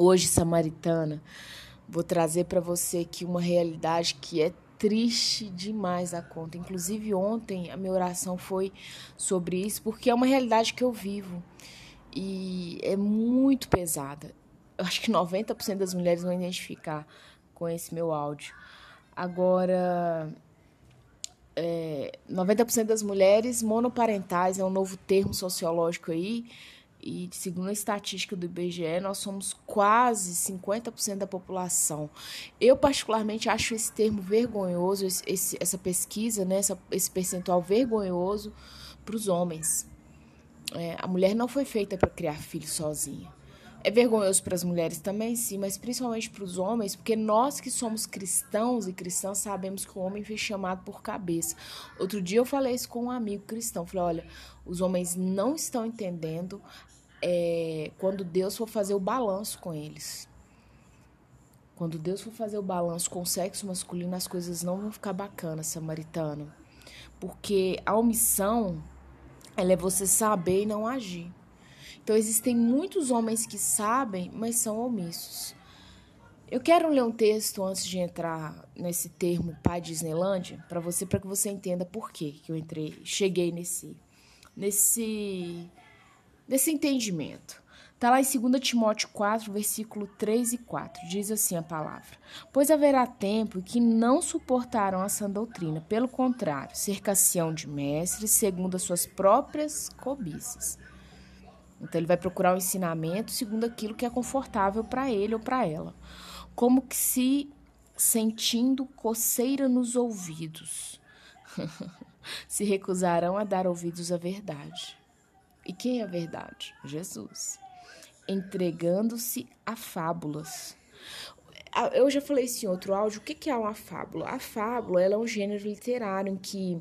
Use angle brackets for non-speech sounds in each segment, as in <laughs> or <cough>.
Hoje, Samaritana, vou trazer para você aqui uma realidade que é triste demais a conta. Inclusive, ontem a minha oração foi sobre isso, porque é uma realidade que eu vivo e é muito pesada. Eu acho que 90% das mulheres vão identificar com esse meu áudio. Agora, é, 90% das mulheres monoparentais é um novo termo sociológico aí e segundo a estatística do IBGE, nós somos quase 50% da população. Eu, particularmente, acho esse termo vergonhoso, esse, essa pesquisa, né, essa, esse percentual vergonhoso para os homens. É, a mulher não foi feita para criar filhos sozinha. É vergonhoso para as mulheres também, sim, mas principalmente para os homens, porque nós que somos cristãos e cristãs sabemos que o homem foi chamado por cabeça. Outro dia eu falei isso com um amigo cristão. Falei: olha, os homens não estão entendendo é, quando Deus for fazer o balanço com eles. Quando Deus for fazer o balanço com o sexo masculino, as coisas não vão ficar bacanas, samaritano. Porque a omissão, ela é você saber e não agir. Então existem muitos homens que sabem, mas são omissos. Eu quero ler um texto antes de entrar nesse termo pai Disneylândia para você para que você entenda por que eu entrei, cheguei nesse nesse nesse entendimento. Está lá em 2 Timóteo 4, versículo 3 e 4. Diz assim a palavra: Pois haverá tempo que não suportarão a sã doutrina, pelo contrário, cercação de mestres segundo as suas próprias cobiças. Então ele vai procurar o um ensinamento segundo aquilo que é confortável para ele ou para ela. Como que se sentindo coceira nos ouvidos. <laughs> se recusarão a dar ouvidos à verdade. E quem é a verdade? Jesus. Entregando-se a fábulas. Eu já falei isso em outro áudio. O que é uma fábula? A fábula é um gênero literário em que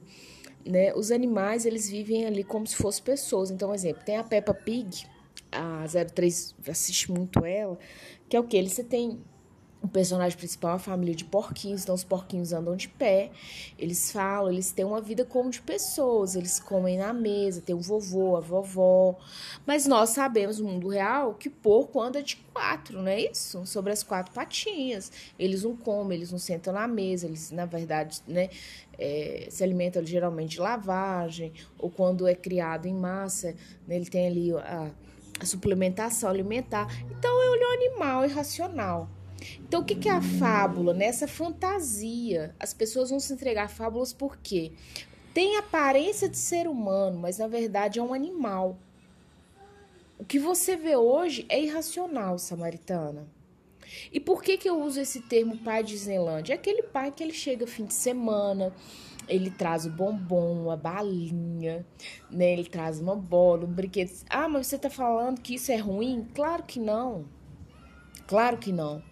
né, os animais eles vivem ali como se fossem pessoas. Então, exemplo, tem a Peppa Pig, a 03 assiste muito ela, que é o que? Ele você tem o personagem principal é uma família de porquinhos, então os porquinhos andam de pé, eles falam, eles têm uma vida como de pessoas, eles comem na mesa, tem o vovô, a vovó. Mas nós sabemos no mundo real que porco anda de quatro, não é isso? Sobre as quatro patinhas. Eles não comem, eles não sentam na mesa, eles, na verdade, né, é, se alimentam geralmente de lavagem, ou quando é criado em massa, né, ele tem ali a, a suplementação alimentar. Então é um animal irracional. Então, o que é a fábula? Nessa fantasia. As pessoas vão se entregar a fábulas por quê? Tem aparência de ser humano, mas na verdade é um animal. O que você vê hoje é irracional, samaritana. E por que, que eu uso esse termo pai de Disneyland? É aquele pai que ele chega fim de semana, ele traz o bombom, uma balinha, né? Ele traz uma bola, um brinquedo. Ah, mas você tá falando que isso é ruim? Claro que não. Claro que não.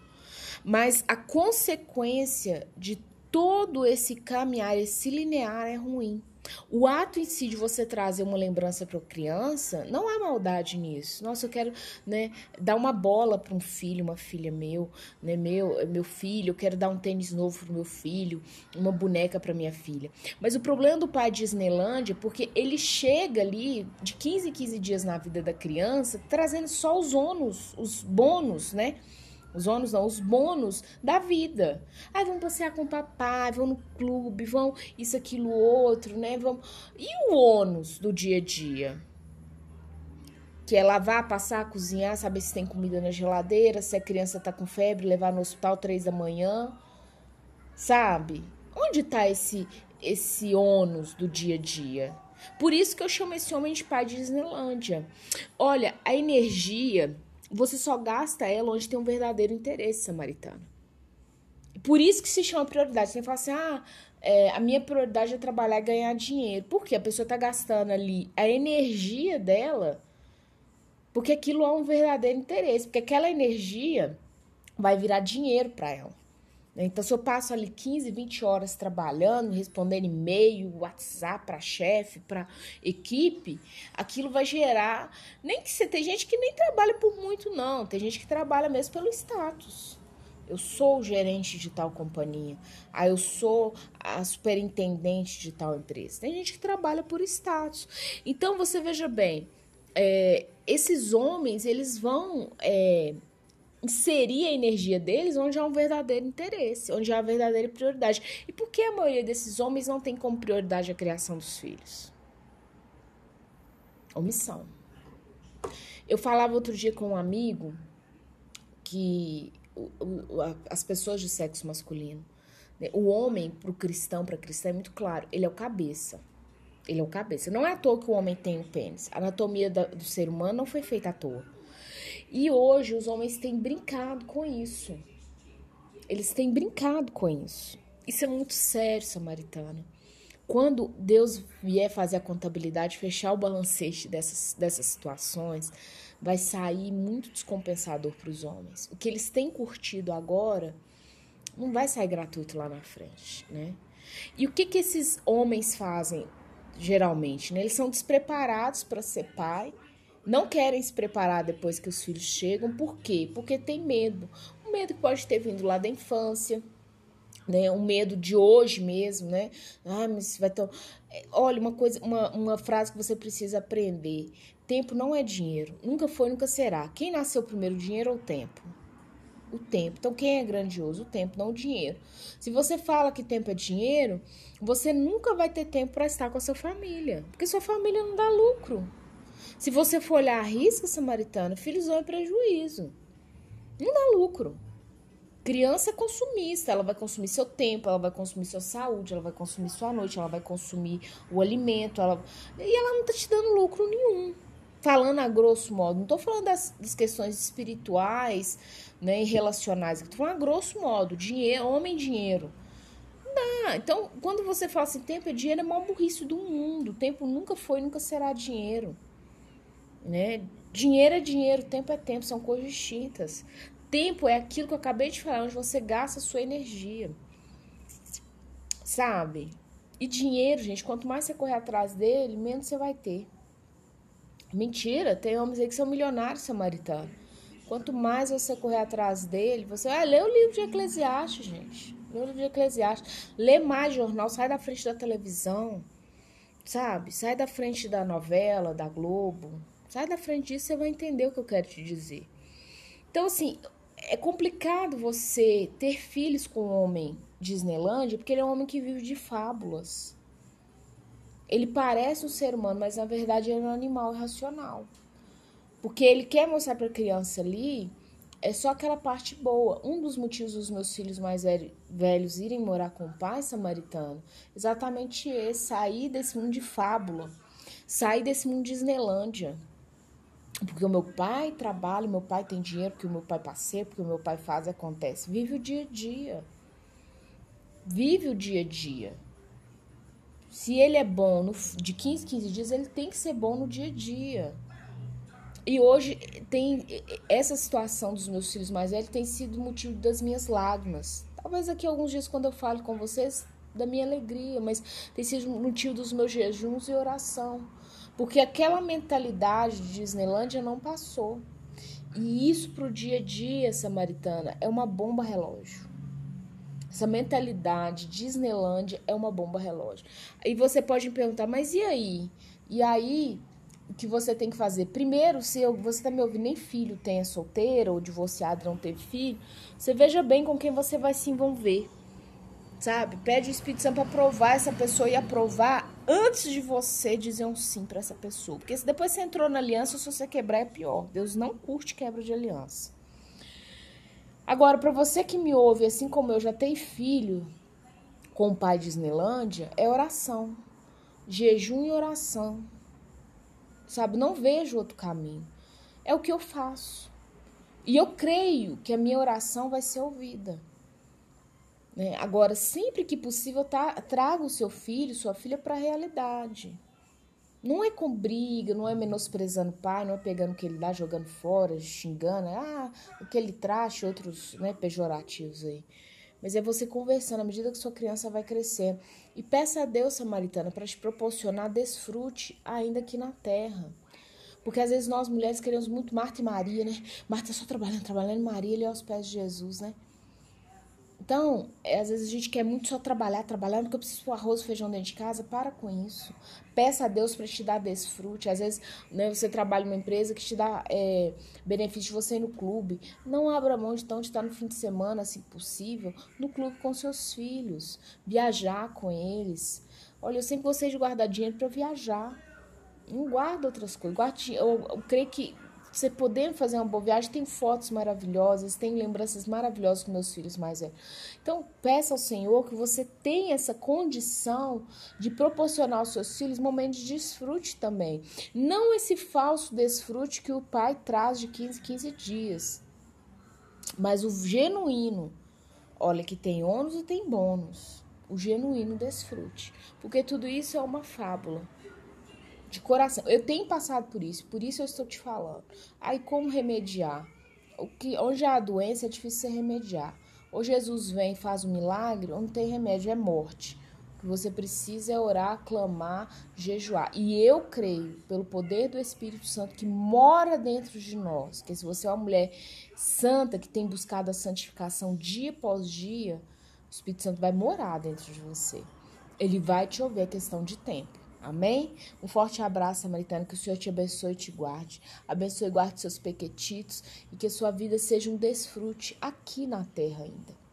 Mas a consequência de todo esse caminhar, esse linear é ruim. O ato em si de você trazer uma lembrança para a criança, não há maldade nisso. Nossa, eu quero, né, dar uma bola para um filho, uma filha meu, né, meu, meu filho, eu quero dar um tênis novo para meu filho, uma boneca para minha filha. Mas o problema do pai de Disneylandia é porque ele chega ali de 15 em 15 dias na vida da criança, trazendo só os ônus, os bônus, né? Os ônus não, os bônus da vida. Aí vão passear com o papai, vão no clube, vão isso, aquilo, outro, né? Vão... E o ônus do dia a dia? Que é lavar, passar, cozinhar, saber se tem comida na geladeira, se a criança tá com febre, levar no hospital três da manhã. Sabe? Onde tá esse, esse ônus do dia a dia? Por isso que eu chamo esse homem de pai de Disneylândia. Olha, a energia você só gasta ela onde tem um verdadeiro interesse samaritano. Por isso que se chama prioridade. Você fala assim, ah, é, a minha prioridade é trabalhar e ganhar dinheiro. Por quê? A pessoa está gastando ali a energia dela, porque aquilo é um verdadeiro interesse, porque aquela energia vai virar dinheiro para ela. Né? Então, se eu passo ali 15, 20 horas trabalhando, respondendo e-mail, WhatsApp para chefe, para equipe, aquilo vai gerar. Nem que você tem gente que nem trabalha por muito, não. Tem gente que trabalha mesmo pelo status. Eu sou o gerente de tal companhia. Ah, eu sou a superintendente de tal empresa. Tem gente que trabalha por status. Então, você veja bem, é, esses homens, eles vão. É, inserir a energia deles onde há um verdadeiro interesse, onde há uma verdadeira prioridade. E por que a maioria desses homens não tem como prioridade a criação dos filhos? Omissão. Eu falava outro dia com um amigo que as pessoas de sexo masculino, né, o homem para o cristão, para cristã é muito claro, ele é o cabeça. Ele é o cabeça. Não é à toa que o homem tem o pênis. A anatomia do ser humano não foi feita à toa. E hoje os homens têm brincado com isso. Eles têm brincado com isso. Isso é muito sério, samaritana. Quando Deus vier fazer a contabilidade, fechar o balancete dessas, dessas situações, vai sair muito descompensador para os homens. O que eles têm curtido agora não vai sair gratuito lá na frente, né? E o que, que esses homens fazem geralmente? Né? Eles são despreparados para ser pai não querem se preparar depois que os filhos chegam. Por quê? Porque tem medo. Um medo que pode ter vindo lá da infância, né? Um medo de hoje mesmo, né? Ah, mas vai ter. Olha, uma coisa, uma, uma frase que você precisa aprender: tempo não é dinheiro. Nunca foi, nunca será. Quem nasceu primeiro, dinheiro ou tempo? O tempo. Então, quem é grandioso? O tempo, não o dinheiro. Se você fala que tempo é dinheiro, você nunca vai ter tempo para estar com a sua família, porque sua família não dá lucro. Se você for olhar a risca samaritana, filhos vão em prejuízo. Não dá lucro. Criança é consumista, ela vai consumir seu tempo, ela vai consumir sua saúde, ela vai consumir sua noite, ela vai consumir o alimento, ela... e ela não tá te dando lucro nenhum. Falando a grosso modo, não tô falando das, das questões espirituais né, e relacionais, tô falando a grosso modo, dinheiro, homem dinheiro. Não dá. Então, quando você fala assim, tempo é dinheiro, é o maior burrice do mundo. Tempo nunca foi, nunca será dinheiro. Né? Dinheiro é dinheiro, tempo é tempo, são coisas distintas. Tempo é aquilo que eu acabei de falar, onde você gasta a sua energia. Sabe? E dinheiro, gente, quanto mais você correr atrás dele, menos você vai ter. Mentira, tem homens aí que são milionários samaritanos. Quanto mais você correr atrás dele, você vai ah, ler o livro de Eclesiastes, gente. Lê o livro de Eclesiastes. Lê mais jornal, sai da frente da televisão. Sabe? Sai da frente da novela, da Globo. Sai da frente disso, você vai entender o que eu quero te dizer. Então, assim, é complicado você ter filhos com um homem Disneylândia, porque ele é um homem que vive de fábulas. Ele parece um ser humano, mas na verdade ele é um animal irracional. Porque ele quer mostrar para a criança ali é só aquela parte boa. Um dos motivos dos meus filhos mais velhos irem morar com o pai samaritano, exatamente esse, sair desse mundo de fábula, sair desse mundo de Disneylândia. Porque o meu pai trabalha, meu pai tem dinheiro, porque o meu pai passeia, porque o meu pai faz acontece. Vive o dia a dia. Vive o dia a dia. Se ele é bom no, de 15, 15 dias, ele tem que ser bom no dia a dia. E hoje tem essa situação dos meus filhos mais velhos tem sido motivo das minhas lágrimas. Talvez aqui alguns dias quando eu falo com vocês da minha alegria, mas tem sido motivo dos meus jejuns e oração. Porque aquela mentalidade de Disneylândia não passou. E isso para o dia a dia, samaritana, é uma bomba relógio. Essa mentalidade Disneylândia é uma bomba relógio. E você pode me perguntar, mas e aí? E aí, o que você tem que fazer? Primeiro, se você está me ouvindo, nem filho tenha solteiro ou divorciado não teve filho, você veja bem com quem você vai se envolver sabe? Pede o Espírito Santo para provar essa pessoa e aprovar antes de você dizer um sim para essa pessoa. Porque se depois você entrou na aliança, se você quebrar é pior. Deus não curte quebra de aliança. Agora, para você que me ouve, assim como eu já tenho filho com o pai de Islândia, é oração. Jejum e oração. Sabe? Não vejo outro caminho. É o que eu faço. E eu creio que a minha oração vai ser ouvida. Né? Agora, sempre que possível, tá, traga o seu filho, sua filha para a realidade. Não é com briga, não é menosprezando o pai, não é pegando o que ele dá, jogando fora, xingando, ah, o que ele traz, outros né, pejorativos aí. Mas é você conversando à medida que sua criança vai crescendo. E peça a Deus, Samaritana, para te proporcionar desfrute ainda aqui na terra. Porque às vezes nós mulheres queremos muito Marta e Maria, né? Marta só trabalhando, trabalhando, Maria ali aos pés de Jesus, né? Então, é, às vezes a gente quer muito só trabalhar, trabalhar, porque eu preciso pôr arroz e feijão dentro de casa. Para com isso. Peça a Deus para te dar desfrute. Às vezes né, você trabalha em uma empresa que te dá é, benefício de você ir no clube. Não abra mão de então de estar no fim de semana, se possível, no clube com seus filhos. Viajar com eles. Olha, eu sempre gostei de guardar dinheiro para viajar. Não guarda outras coisas. Guarde, eu, eu creio que você podendo fazer uma boa viagem, tem fotos maravilhosas, tem lembranças maravilhosas com meus filhos mais velhos. Então, peça ao Senhor que você tenha essa condição de proporcionar aos seus filhos momentos de desfrute também. Não esse falso desfrute que o pai traz de 15, 15 dias, mas o genuíno. Olha que tem ônus e tem bônus. O genuíno desfrute. Porque tudo isso é uma fábula de coração. Eu tenho passado por isso, por isso eu estou te falando. Aí como remediar? O que onde há doença é difícil você remediar. Ou Jesus vem e faz um milagre, ou não tem remédio, é morte. O que você precisa é orar, clamar, jejuar. E eu creio, pelo poder do Espírito Santo que mora dentro de nós, que se você é uma mulher santa que tem buscado a santificação dia após dia, o Espírito Santo vai morar dentro de você. Ele vai te ouvir, é questão de tempo. Amém? Um forte abraço, samaritano. Que o Senhor te abençoe e te guarde. Abençoe e guarde seus pequetitos e que a sua vida seja um desfrute aqui na terra ainda.